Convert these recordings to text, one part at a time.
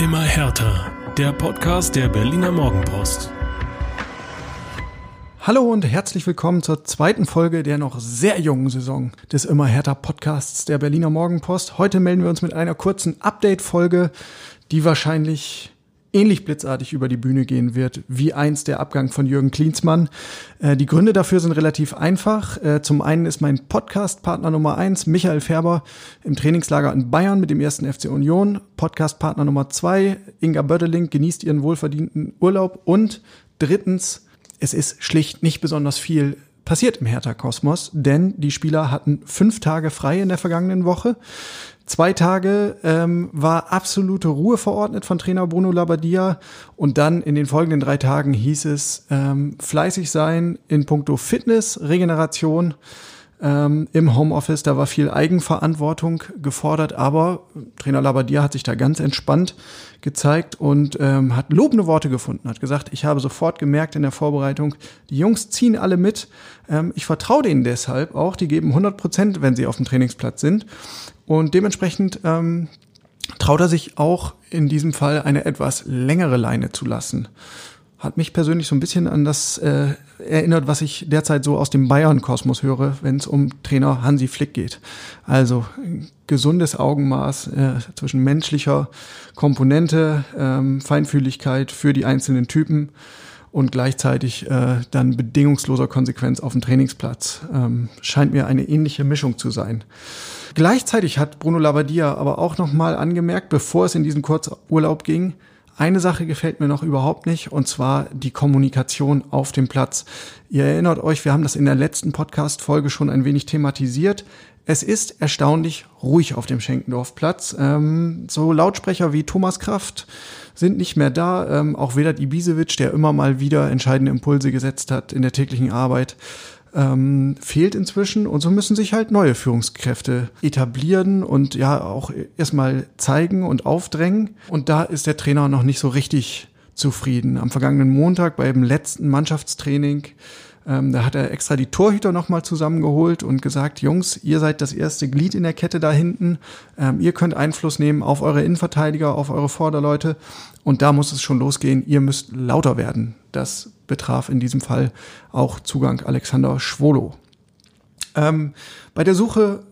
Immer härter. Der Podcast der Berliner Morgenpost. Hallo und herzlich willkommen zur zweiten Folge der noch sehr jungen Saison des Immer härter Podcasts der Berliner Morgenpost. Heute melden wir uns mit einer kurzen Update-Folge, die wahrscheinlich ähnlich blitzartig über die Bühne gehen wird wie einst der Abgang von Jürgen Klinsmann. Äh, die Gründe dafür sind relativ einfach. Äh, zum einen ist mein Podcast-Partner Nummer eins Michael Färber im Trainingslager in Bayern mit dem ersten FC Union. Podcast-Partner Nummer zwei Inga Bödeling genießt ihren wohlverdienten Urlaub. Und drittens, es ist schlicht nicht besonders viel passiert im Hertha-Kosmos, denn die Spieler hatten fünf Tage frei in der vergangenen Woche. Zwei Tage ähm, war absolute Ruhe verordnet von Trainer Bruno Labbadia und dann in den folgenden drei Tagen hieß es ähm, fleißig sein in puncto Fitness, Regeneration ähm, im Homeoffice. Da war viel Eigenverantwortung gefordert, aber Trainer Labbadia hat sich da ganz entspannt gezeigt und ähm, hat lobende Worte gefunden, hat gesagt, ich habe sofort gemerkt in der Vorbereitung, die Jungs ziehen alle mit. Ähm, ich vertraue denen deshalb auch, die geben 100 Prozent, wenn sie auf dem Trainingsplatz sind. Und dementsprechend ähm, traut er sich auch in diesem Fall eine etwas längere Leine zu lassen. Hat mich persönlich so ein bisschen an das äh, erinnert, was ich derzeit so aus dem Bayern-Kosmos höre, wenn es um Trainer Hansi Flick geht. Also gesundes Augenmaß äh, zwischen menschlicher Komponente, ähm, Feinfühligkeit für die einzelnen Typen und gleichzeitig äh, dann bedingungsloser Konsequenz auf dem Trainingsplatz. Ähm, scheint mir eine ähnliche Mischung zu sein. Gleichzeitig hat Bruno Labbadia aber auch nochmal angemerkt, bevor es in diesen Kurzurlaub ging, eine Sache gefällt mir noch überhaupt nicht, und zwar die Kommunikation auf dem Platz. Ihr erinnert euch, wir haben das in der letzten Podcast-Folge schon ein wenig thematisiert. Es ist erstaunlich ruhig auf dem Schenkendorfplatz. Ähm, so Lautsprecher wie Thomas Kraft sind nicht mehr da. Ähm, auch Vedat Ibisevic, der immer mal wieder entscheidende Impulse gesetzt hat in der täglichen Arbeit, ähm, fehlt inzwischen und so müssen sich halt neue Führungskräfte etablieren und ja auch erstmal zeigen und aufdrängen. Und da ist der Trainer noch nicht so richtig zufrieden. Am vergangenen Montag beim letzten Mannschaftstraining ähm, da hat er extra die Torhüter nochmal zusammengeholt und gesagt, Jungs, ihr seid das erste Glied in der Kette da hinten. Ähm, ihr könnt Einfluss nehmen auf eure Innenverteidiger, auf eure Vorderleute. Und da muss es schon losgehen. Ihr müsst lauter werden. Das betraf in diesem Fall auch Zugang Alexander Schwolo. Ähm, bei der Suche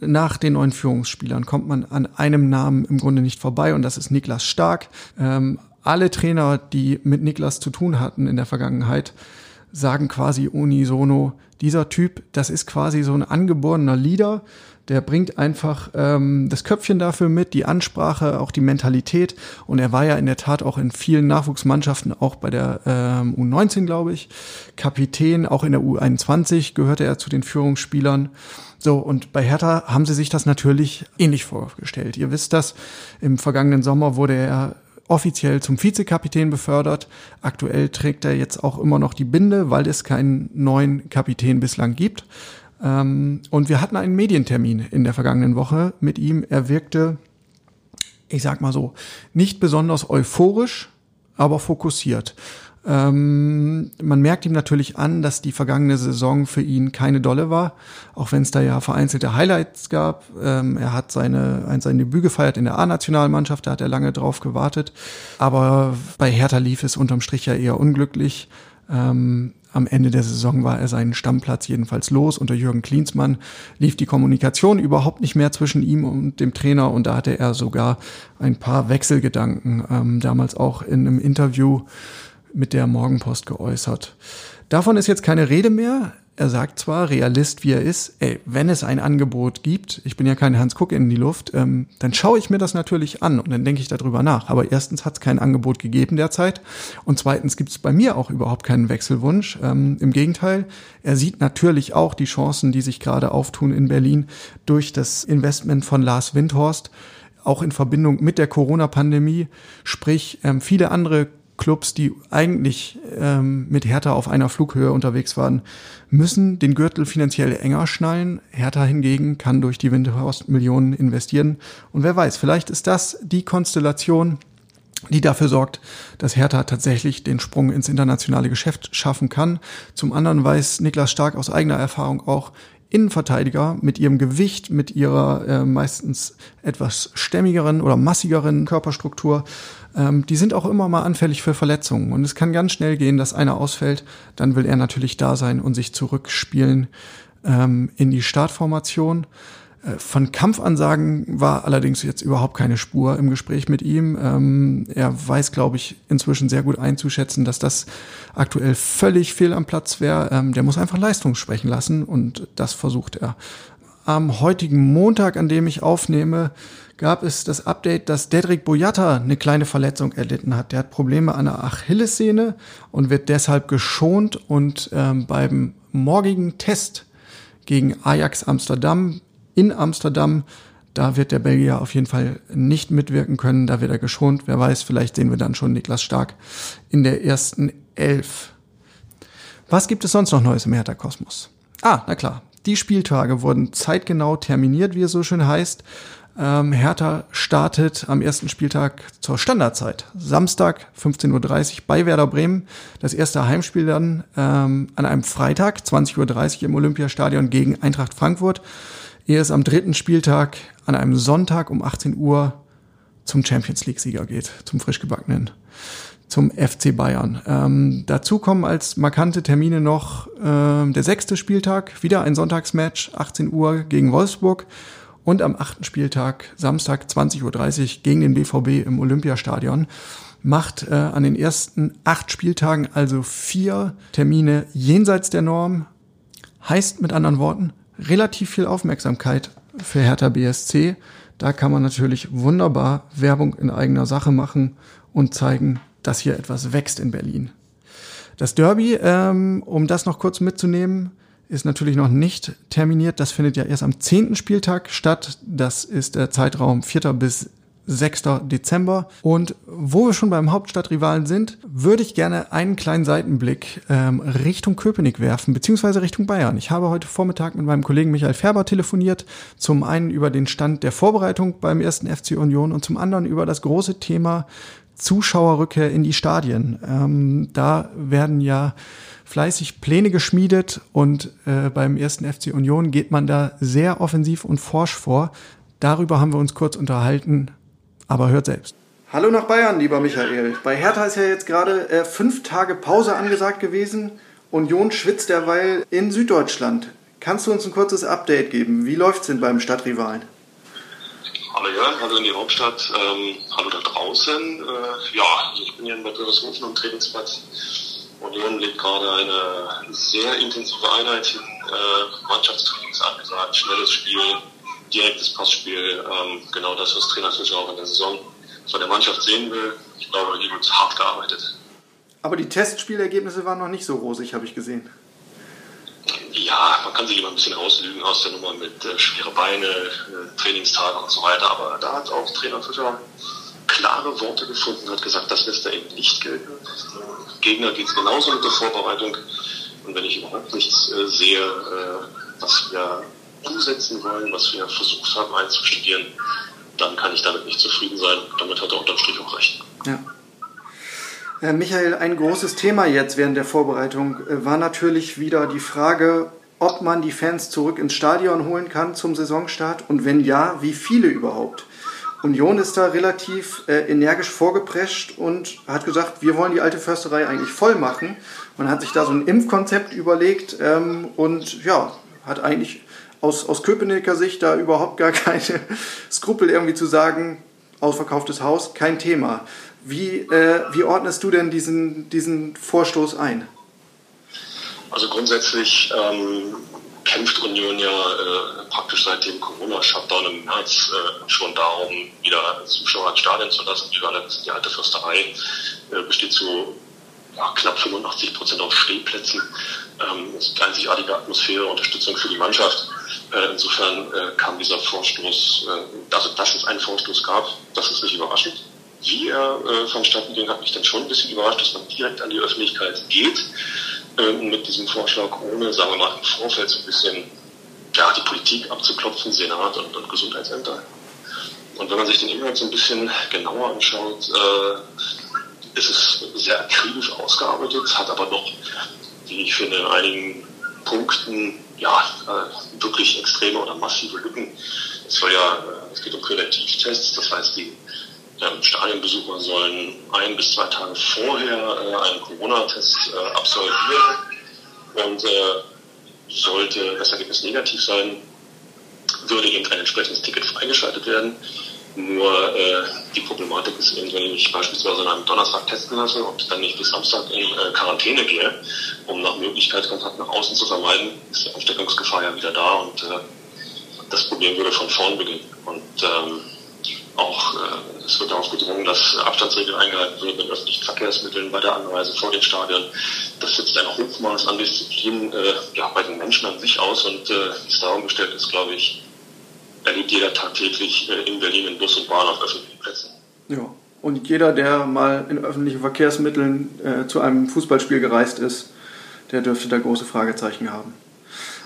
nach den neuen Führungsspielern kommt man an einem Namen im Grunde nicht vorbei und das ist Niklas Stark. Ähm, alle Trainer, die mit Niklas zu tun hatten in der Vergangenheit, sagen quasi unisono, dieser Typ, das ist quasi so ein angeborener Leader, der bringt einfach ähm, das Köpfchen dafür mit, die Ansprache, auch die Mentalität. Und er war ja in der Tat auch in vielen Nachwuchsmannschaften, auch bei der ähm, U19, glaube ich, Kapitän, auch in der U21 gehörte er zu den Führungsspielern. So, und bei Hertha haben sie sich das natürlich ähnlich vorgestellt. Ihr wisst das, im vergangenen Sommer wurde er offiziell zum Vizekapitän befördert. Aktuell trägt er jetzt auch immer noch die Binde, weil es keinen neuen Kapitän bislang gibt. Ähm, und wir hatten einen Medientermin in der vergangenen Woche mit ihm. Er wirkte, ich sag mal so, nicht besonders euphorisch, aber fokussiert. Ähm, man merkt ihm natürlich an, dass die vergangene Saison für ihn keine dolle war, auch wenn es da ja vereinzelte Highlights gab. Ähm, er hat seine, sein Debüt gefeiert in der A-Nationalmannschaft, da hat er lange drauf gewartet. Aber bei Hertha lief es unterm Strich ja eher unglücklich. Ähm, am Ende der Saison war er seinen Stammplatz jedenfalls los. Unter Jürgen Klinsmann lief die Kommunikation überhaupt nicht mehr zwischen ihm und dem Trainer und da hatte er sogar ein paar Wechselgedanken. Ähm, damals auch in einem Interview mit der Morgenpost geäußert. Davon ist jetzt keine Rede mehr. Er sagt zwar, Realist wie er ist, ey, wenn es ein Angebot gibt, ich bin ja kein Hans Kuck in die Luft, ähm, dann schaue ich mir das natürlich an und dann denke ich darüber nach. Aber erstens hat es kein Angebot gegeben derzeit und zweitens gibt es bei mir auch überhaupt keinen Wechselwunsch. Ähm, Im Gegenteil, er sieht natürlich auch die Chancen, die sich gerade auftun in Berlin durch das Investment von Lars Windhorst auch in Verbindung mit der Corona-Pandemie. Sprich, ähm, viele andere Clubs, die eigentlich ähm, mit Hertha auf einer Flughöhe unterwegs waren, müssen den Gürtel finanziell enger schnallen. Hertha hingegen kann durch die Windhorst Millionen investieren. Und wer weiß, vielleicht ist das die Konstellation, die dafür sorgt, dass Hertha tatsächlich den Sprung ins internationale Geschäft schaffen kann. Zum anderen weiß Niklas Stark aus eigener Erfahrung auch, Innenverteidiger mit ihrem Gewicht, mit ihrer äh, meistens etwas stämmigeren oder massigeren Körperstruktur, ähm, die sind auch immer mal anfällig für Verletzungen. Und es kann ganz schnell gehen, dass einer ausfällt. Dann will er natürlich da sein und sich zurückspielen ähm, in die Startformation. Äh, von Kampfansagen war allerdings jetzt überhaupt keine Spur im Gespräch mit ihm. Ähm, er weiß, glaube ich, inzwischen sehr gut einzuschätzen, dass das aktuell völlig fehl am Platz wäre. Ähm, der muss einfach Leistung sprechen lassen und das versucht er. Am heutigen Montag, an dem ich aufnehme, gab es das Update, dass Dedrick Boyata eine kleine Verletzung erlitten hat. Der hat Probleme an der Achillessehne und wird deshalb geschont und ähm, beim morgigen Test gegen Ajax Amsterdam in Amsterdam. Da wird der Belgier auf jeden Fall nicht mitwirken können. Da wird er geschont. Wer weiß, vielleicht sehen wir dann schon Niklas Stark in der ersten Elf. Was gibt es sonst noch Neues im Hertha-Kosmos? Ah, na klar. Die Spieltage wurden zeitgenau terminiert, wie es so schön heißt. Ähm, Hertha startet am ersten Spieltag zur Standardzeit. Samstag 15.30 Uhr bei Werder Bremen. Das erste Heimspiel dann ähm, an einem Freitag 20.30 Uhr im Olympiastadion gegen Eintracht Frankfurt ehe es am dritten Spieltag an einem Sonntag um 18 Uhr zum Champions League-Sieger geht, zum frischgebackenen, zum FC Bayern. Ähm, dazu kommen als markante Termine noch äh, der sechste Spieltag, wieder ein Sonntagsmatch, 18 Uhr gegen Wolfsburg und am achten Spieltag, Samstag 20.30 Uhr gegen den BVB im Olympiastadion. Macht äh, an den ersten acht Spieltagen also vier Termine jenseits der Norm. Heißt mit anderen Worten, relativ viel Aufmerksamkeit für Hertha BSC. Da kann man natürlich wunderbar Werbung in eigener Sache machen und zeigen, dass hier etwas wächst in Berlin. Das Derby, ähm, um das noch kurz mitzunehmen, ist natürlich noch nicht terminiert. Das findet ja erst am zehnten Spieltag statt. Das ist der Zeitraum 4. bis 6. Dezember. Und wo wir schon beim Hauptstadtrivalen sind, würde ich gerne einen kleinen Seitenblick ähm, Richtung Köpenick werfen, beziehungsweise Richtung Bayern. Ich habe heute Vormittag mit meinem Kollegen Michael Färber telefoniert, zum einen über den Stand der Vorbereitung beim ersten FC Union und zum anderen über das große Thema Zuschauerrückkehr in die Stadien. Ähm, da werden ja fleißig Pläne geschmiedet und äh, beim ersten FC Union geht man da sehr offensiv und forsch vor. Darüber haben wir uns kurz unterhalten aber hört selbst. Hallo nach Bayern, lieber Michael. Bei Hertha ist ja jetzt gerade äh, fünf Tage Pause angesagt gewesen. Union schwitzt derweil in Süddeutschland. Kannst du uns ein kurzes Update geben? Wie läuft es denn beim Stadtrivalen? Hallo Jörn, hallo in die Hauptstadt, ähm, hallo da draußen. Äh, ja, ich bin hier in Bad Wörishofen am Trainingsplatz. Union legt gerade eine sehr intensive Einheit hin, äh, Mannschaftstrainings angesagt, schnelles Spiel, direktes Passspiel, ähm, genau das, was Trainer Fischer auch in der Saison von der Mannschaft sehen will. Ich glaube, hier wird hart gearbeitet. Aber die Testspielergebnisse waren noch nicht so rosig, habe ich gesehen. Ja, man kann sich immer ein bisschen auslügen aus der Nummer mit äh, schwere Beine, äh, Trainingstage und so weiter. Aber da hat auch Trainer Fischer klare Worte gefunden, hat gesagt, das lässt er eben nicht gelten. Gegner geht es genauso mit der Vorbereitung. Und wenn ich überhaupt nichts äh, sehe, äh, was wir umsetzen wollen, was wir versucht haben einzustudieren, dann kann ich damit nicht zufrieden sein. Damit hat er unterm Strich auch recht. Ja. Äh, Michael, ein großes Thema jetzt während der Vorbereitung äh, war natürlich wieder die Frage, ob man die Fans zurück ins Stadion holen kann zum Saisonstart und wenn ja, wie viele überhaupt. Union ist da relativ äh, energisch vorgeprescht und hat gesagt, wir wollen die alte Försterei eigentlich voll machen. Man hat sich da so ein Impfkonzept überlegt ähm, und ja, hat eigentlich aus, aus Köpenicker Sicht da überhaupt gar keine Skrupel irgendwie zu sagen, ausverkauftes Haus, kein Thema. Wie, äh, wie ordnest du denn diesen, diesen Vorstoß ein? Also grundsätzlich ähm, kämpft Union ja äh, praktisch seit dem Corona-Shutdown im März äh, schon darum, wieder Zuschauer ins Stadion zu lassen. Die, die alte Försterei äh, besteht zu ja, knapp 85 Prozent aus Stehplätzen. Ähm, es ist eine einzigartige Atmosphäre, Unterstützung für die Mannschaft. Äh, insofern äh, kam dieser Vorstoß, äh, also dass es einen Vorstoß gab, das ist nicht überraschend. Wie er vonstatten ging, hat mich dann schon ein bisschen überrascht, dass man direkt an die Öffentlichkeit geht äh, mit diesem Vorschlag, ohne, sagen wir mal, im Vorfeld so ein bisschen ja, die Politik abzuklopfen, Senat und, und Gesundheitsämter. Und wenn man sich den Inhalt so ein bisschen genauer anschaut, äh, ist es sehr akribisch ausgearbeitet, hat aber doch, wie ich finde, in einigen Punkten ja, äh, wirklich extreme oder massive Lücken. Es soll ja, äh, es geht um Präventivtests, das heißt, die ähm, Stadionbesucher sollen ein bis zwei Tage vorher äh, einen Corona-Test äh, absolvieren und äh, sollte das Ergebnis negativ sein, würde eben ein entsprechendes Ticket freigeschaltet werden. Nur äh, die Problematik ist eben, wenn ich mich beispielsweise an einem Donnerstag testen lasse und dann nicht bis Samstag in äh, Quarantäne gehe, um nach Möglichkeit Kontakt nach außen zu vermeiden, ist die Ansteckungsgefahr ja wieder da und äh, das Problem würde von vorn beginnen. Und ähm, auch äh, es wird darauf gedrungen, dass Abstandsregeln eingehalten werden in öffentlichen Verkehrsmitteln bei der Anreise vor den Stadien. Das setzt ein Hochmaß an Disziplin äh, ja, bei den Menschen an sich aus und äh, wie es darum gestellt ist, glaube ich, erlebt jeder tagtäglich äh, in Berlin in Bus und Bahn auf öffentlichen Plätzen. Ja, und jeder, der mal in öffentlichen Verkehrsmitteln äh, zu einem Fußballspiel gereist ist, der dürfte da große Fragezeichen haben.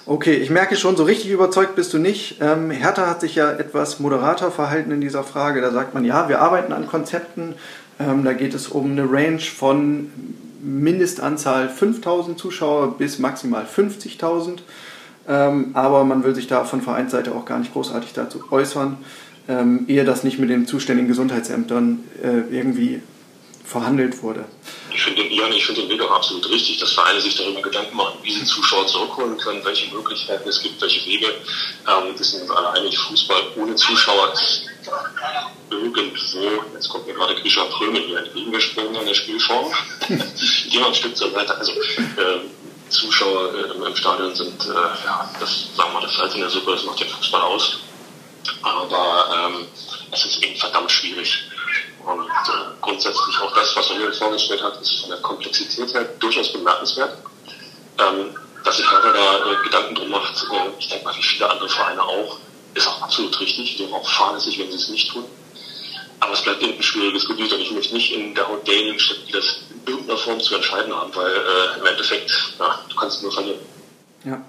Okay, ich merke schon, so richtig überzeugt bist du nicht. Ähm, Hertha hat sich ja etwas moderater verhalten in dieser Frage. Da sagt man, ja, wir arbeiten an Konzepten. Ähm, da geht es um eine Range von Mindestanzahl 5000 Zuschauer bis maximal 50.000. Ähm, aber man will sich da von Vereinsseite auch gar nicht großartig dazu äußern, ähm, ehe das nicht mit den zuständigen Gesundheitsämtern äh, irgendwie verhandelt wurde. Ich finde den, ich finde den Weg auch absolut richtig, dass Vereine sich darüber Gedanken machen, wie sie Zuschauer zurückholen können, welche Möglichkeiten es gibt, welche Wege. Ähm, das sind alle einig, Fußball ohne Zuschauer irgendwo, jetzt kommt mir gerade Grisha Prömel hier entgegengesprungen an der Spielform, wir ein Stück zur Seite. Also äh, Zuschauer äh, im Stadion sind, äh, ja, das sagen wir das Salz in der Suppe, das macht den Fußball aus. Aber ähm, es ist eben verdammt schwierig. Und äh, grundsätzlich auch das, was Manuel vorgestellt hat, ist von der Komplexität her durchaus bemerkenswert. Ähm, dass sich Hertha da äh, Gedanken drum macht, äh, ich denke mal, wie viele andere Vereine auch, ist auch absolut richtig. Sind auch fahrlässig, wenn sie es nicht tun. Aber es bleibt eben ein schwieriges Gebiet und ich möchte nicht in der Haut derjenigen stecken, die das in irgendeiner Form zu entscheiden haben, weil äh, im Endeffekt, ja, du kannst nur verlieren. Ja.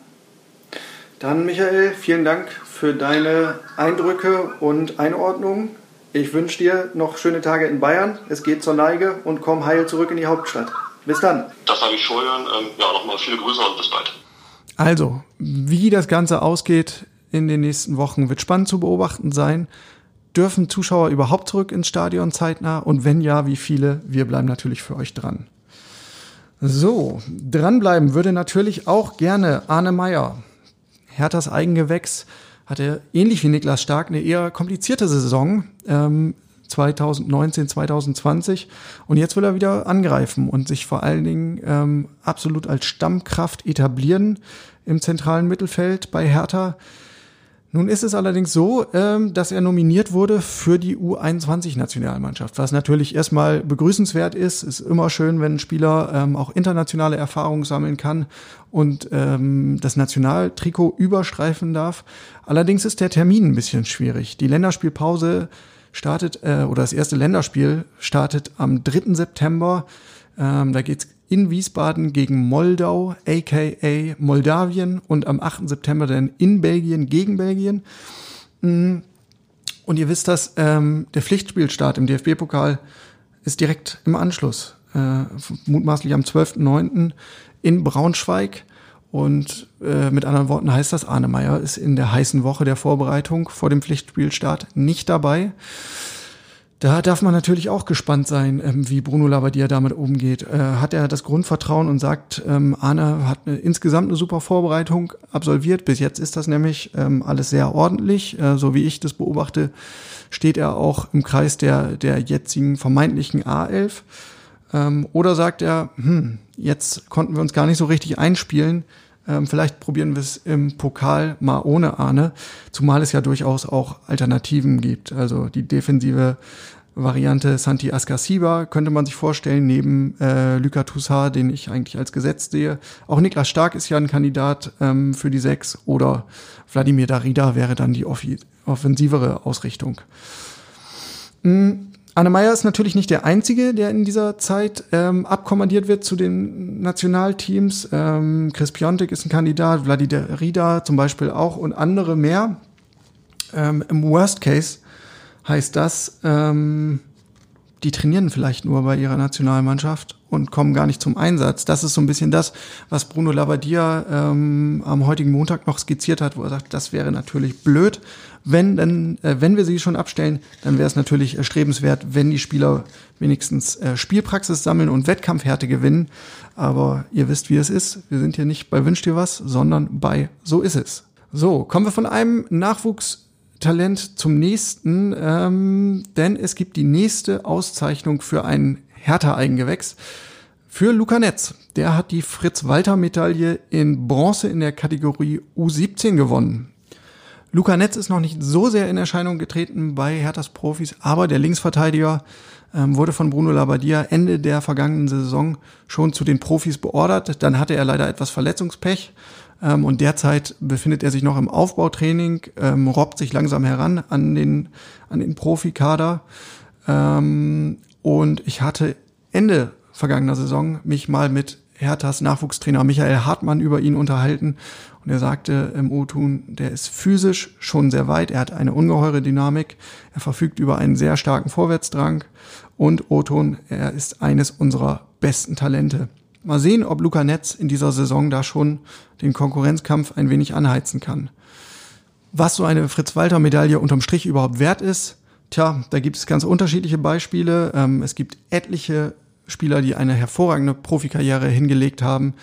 Dann, Michael, vielen Dank für deine Eindrücke und Einordnungen. Ich wünsche dir noch schöne Tage in Bayern. Es geht zur Neige und komm heil zurück in die Hauptstadt. Bis dann. Das habe ich vorher. Ähm, ja, nochmal viele Grüße und bis bald. Also, wie das Ganze ausgeht in den nächsten Wochen, wird spannend zu beobachten sein. Dürfen Zuschauer überhaupt zurück ins Stadion zeitnah? Und wenn ja, wie viele? Wir bleiben natürlich für euch dran. So, dranbleiben würde natürlich auch gerne Arne Meyer. Herthas Eigengewächs hatte ähnlich wie Niklas Stark eine eher komplizierte Saison ähm, 2019, 2020 und jetzt will er wieder angreifen und sich vor allen Dingen ähm, absolut als Stammkraft etablieren im zentralen Mittelfeld bei Hertha. Nun ist es allerdings so, ähm, dass er nominiert wurde für die U21-Nationalmannschaft, was natürlich erstmal begrüßenswert ist. Ist immer schön, wenn ein Spieler ähm, auch internationale Erfahrungen sammeln kann und ähm, das Nationaltrikot überstreifen darf. Allerdings ist der Termin ein bisschen schwierig. Die Länderspielpause startet, äh, oder das erste Länderspiel startet am 3. September. Da geht's in Wiesbaden gegen Moldau, aka Moldawien und am 8. September dann in Belgien gegen Belgien. Mm. Und ihr wisst das, ähm, der Pflichtspielstart im DFB-Pokal ist direkt im Anschluss, äh, mutmaßlich am 12.09. in Braunschweig. Und äh, mit anderen Worten heißt das, Arne Meyer ist in der heißen Woche der Vorbereitung vor dem Pflichtspielstart nicht dabei. Da darf man natürlich auch gespannt sein, ähm, wie Bruno Labbadia damit umgeht. Äh, hat er das Grundvertrauen und sagt, ähm, Arne hat eine, insgesamt eine super Vorbereitung absolviert. Bis jetzt ist das nämlich ähm, alles sehr ordentlich. Äh, so wie ich das beobachte, steht er auch im Kreis der, der jetzigen vermeintlichen A11. Ähm, oder sagt er, hm, jetzt konnten wir uns gar nicht so richtig einspielen. Ähm, vielleicht probieren wir es im Pokal mal ohne Arne, zumal es ja durchaus auch Alternativen gibt. Also die defensive Variante Santi Askasiba könnte man sich vorstellen, neben äh, Luka Toussaint, den ich eigentlich als Gesetz sehe. Auch Niklas Stark ist ja ein Kandidat ähm, für die Sechs oder Wladimir Darida wäre dann die offensivere Ausrichtung. Mhm. Anne Meyer ist natürlich nicht der Einzige, der in dieser Zeit ähm, abkommandiert wird zu den Nationalteams. Ähm, Chris Piontek ist ein Kandidat, Vladimir Rida zum Beispiel auch und andere mehr. Ähm, Im Worst Case heißt das, ähm, die trainieren vielleicht nur bei ihrer Nationalmannschaft und kommen gar nicht zum Einsatz. Das ist so ein bisschen das, was Bruno Labbadia ähm, am heutigen Montag noch skizziert hat, wo er sagt, das wäre natürlich blöd. Wenn, denn, äh, wenn wir sie schon abstellen, dann wäre es natürlich erstrebenswert, wenn die Spieler wenigstens äh, Spielpraxis sammeln und Wettkampfhärte gewinnen. Aber ihr wisst, wie es ist. Wir sind hier nicht bei Wünsch dir was, sondern bei So ist es. So, kommen wir von einem Nachwuchstalent zum nächsten, ähm, denn es gibt die nächste Auszeichnung für ein Hertha-Eigengewächs. Für Luca Netz. Der hat die Fritz-Walter-Medaille in Bronze in der Kategorie U17 gewonnen. Luca Netz ist noch nicht so sehr in Erscheinung getreten bei Herthas Profis, aber der Linksverteidiger ähm, wurde von Bruno Labbadia Ende der vergangenen Saison schon zu den Profis beordert. Dann hatte er leider etwas Verletzungspech ähm, und derzeit befindet er sich noch im Aufbautraining, ähm, robbt sich langsam heran an den, an den Profikader. Ähm, und ich hatte Ende vergangener Saison mich mal mit Herthas Nachwuchstrainer Michael Hartmann über ihn unterhalten. Und er sagte im O-Tun, der ist physisch schon sehr weit. Er hat eine ungeheure Dynamik. Er verfügt über einen sehr starken Vorwärtsdrang. Und O-Ton, er ist eines unserer besten Talente. Mal sehen, ob Luca Netz in dieser Saison da schon den Konkurrenzkampf ein wenig anheizen kann. Was so eine Fritz-Walter-Medaille unterm Strich überhaupt wert ist, tja, da gibt es ganz unterschiedliche Beispiele. Ähm, es gibt etliche Spieler, die eine hervorragende Profikarriere hingelegt haben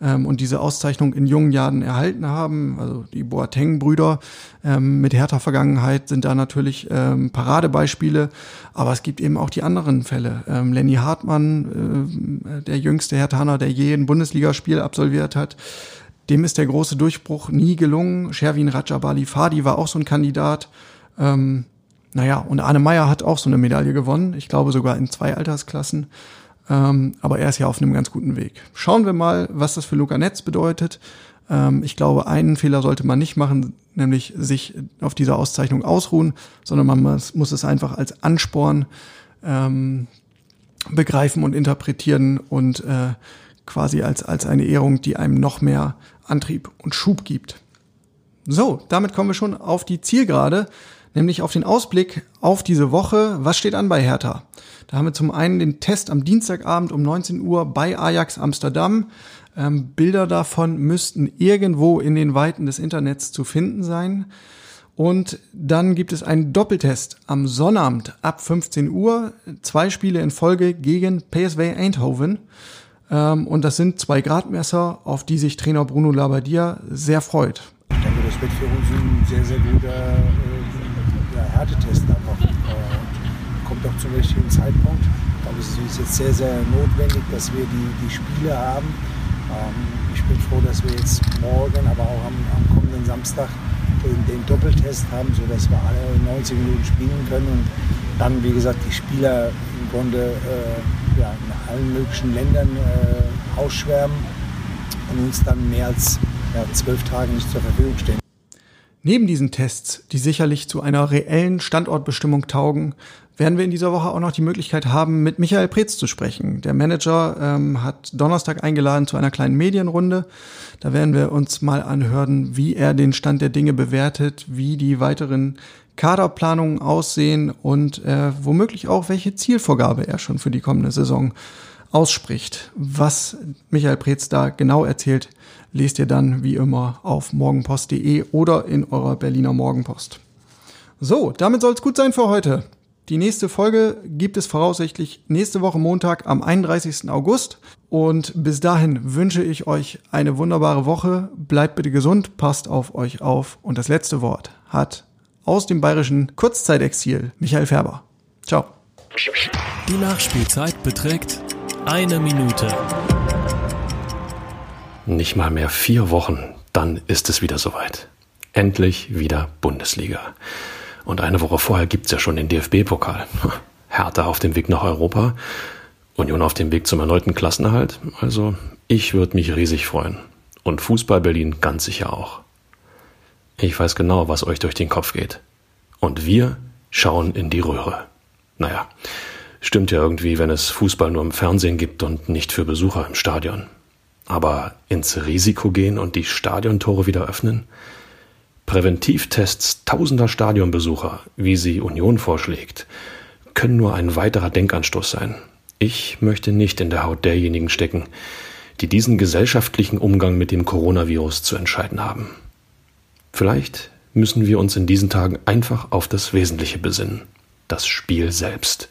ähm, und diese Auszeichnung in jungen Jahren erhalten haben. Also die Boateng-Brüder ähm, mit härter Vergangenheit sind da natürlich ähm, Paradebeispiele, aber es gibt eben auch die anderen Fälle. Ähm, Lenny Hartmann, äh, der jüngste Hertaner, der je ein Bundesligaspiel absolviert hat, dem ist der große Durchbruch nie gelungen. Sherwin Rajabali Fadi war auch so ein Kandidat. Naja, und Arne Meyer hat auch so eine Medaille gewonnen. Ich glaube sogar in zwei Altersklassen. Ähm, aber er ist ja auf einem ganz guten Weg. Schauen wir mal, was das für Luca Netz bedeutet. Ähm, ich glaube, einen Fehler sollte man nicht machen, nämlich sich auf dieser Auszeichnung ausruhen, sondern man muss, muss es einfach als Ansporn ähm, begreifen und interpretieren und äh, quasi als, als eine Ehrung, die einem noch mehr Antrieb und Schub gibt. So, damit kommen wir schon auf die Zielgerade, nämlich auf den Ausblick auf diese Woche. Was steht an bei Hertha? Da haben wir zum einen den Test am Dienstagabend um 19 Uhr bei Ajax Amsterdam. Ähm, Bilder davon müssten irgendwo in den Weiten des Internets zu finden sein. Und dann gibt es einen Doppeltest am Sonnabend ab 15 Uhr. Zwei Spiele in Folge gegen PSV Eindhoven. Ähm, und das sind zwei Gradmesser, auf die sich Trainer Bruno Labbadia sehr freut. Ich denke, das für uns ein sehr, sehr guter äh, Härtetest einfach. Äh, kommt auch zum richtigen Zeitpunkt. Es ist jetzt sehr, sehr notwendig, dass wir die, die Spiele haben. Ähm, ich bin froh, dass wir jetzt morgen, aber auch am, am kommenden Samstag den, den, Doppeltest haben, sodass wir alle 90 Minuten spielen können und dann, wie gesagt, die Spieler im Grunde äh, ja, in allen möglichen Ländern äh, ausschwärmen und uns dann mehr als ja, zwölf Tage nicht zur Verfügung stehen. Neben diesen Tests, die sicherlich zu einer reellen Standortbestimmung taugen, werden wir in dieser Woche auch noch die Möglichkeit haben, mit Michael Preetz zu sprechen. Der Manager ähm, hat Donnerstag eingeladen zu einer kleinen Medienrunde. Da werden wir uns mal anhören, wie er den Stand der Dinge bewertet, wie die weiteren Kaderplanungen aussehen und äh, womöglich auch, welche Zielvorgabe er schon für die kommende Saison ausspricht. Was Michael Preetz da genau erzählt, lest ihr dann wie immer auf morgenpost.de oder in eurer Berliner Morgenpost. So, damit soll es gut sein für heute. Die nächste Folge gibt es voraussichtlich nächste Woche Montag am 31. August. Und bis dahin wünsche ich euch eine wunderbare Woche. Bleibt bitte gesund, passt auf euch auf. Und das letzte Wort hat aus dem bayerischen Kurzzeitexil Michael Färber. Ciao. Die Nachspielzeit beträgt eine Minute. Nicht mal mehr vier Wochen, dann ist es wieder soweit. Endlich wieder Bundesliga. Und eine Woche vorher gibt's ja schon den DFB-Pokal. Hertha auf dem Weg nach Europa, Union auf dem Weg zum erneuten Klassenerhalt. Also ich würde mich riesig freuen. Und Fußball Berlin ganz sicher auch. Ich weiß genau, was euch durch den Kopf geht. Und wir schauen in die Röhre. Naja, stimmt ja irgendwie, wenn es Fußball nur im Fernsehen gibt und nicht für Besucher im Stadion. Aber ins Risiko gehen und die Stadiontore wieder öffnen? Präventivtests tausender Stadionbesucher, wie sie Union vorschlägt, können nur ein weiterer Denkanstoß sein. Ich möchte nicht in der Haut derjenigen stecken, die diesen gesellschaftlichen Umgang mit dem Coronavirus zu entscheiden haben. Vielleicht müssen wir uns in diesen Tagen einfach auf das Wesentliche besinnen, das Spiel selbst.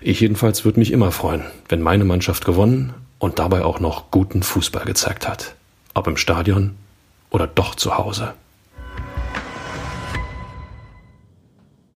Ich jedenfalls würde mich immer freuen, wenn meine Mannschaft gewonnen und dabei auch noch guten Fußball gezeigt hat, ob im Stadion oder doch zu Hause.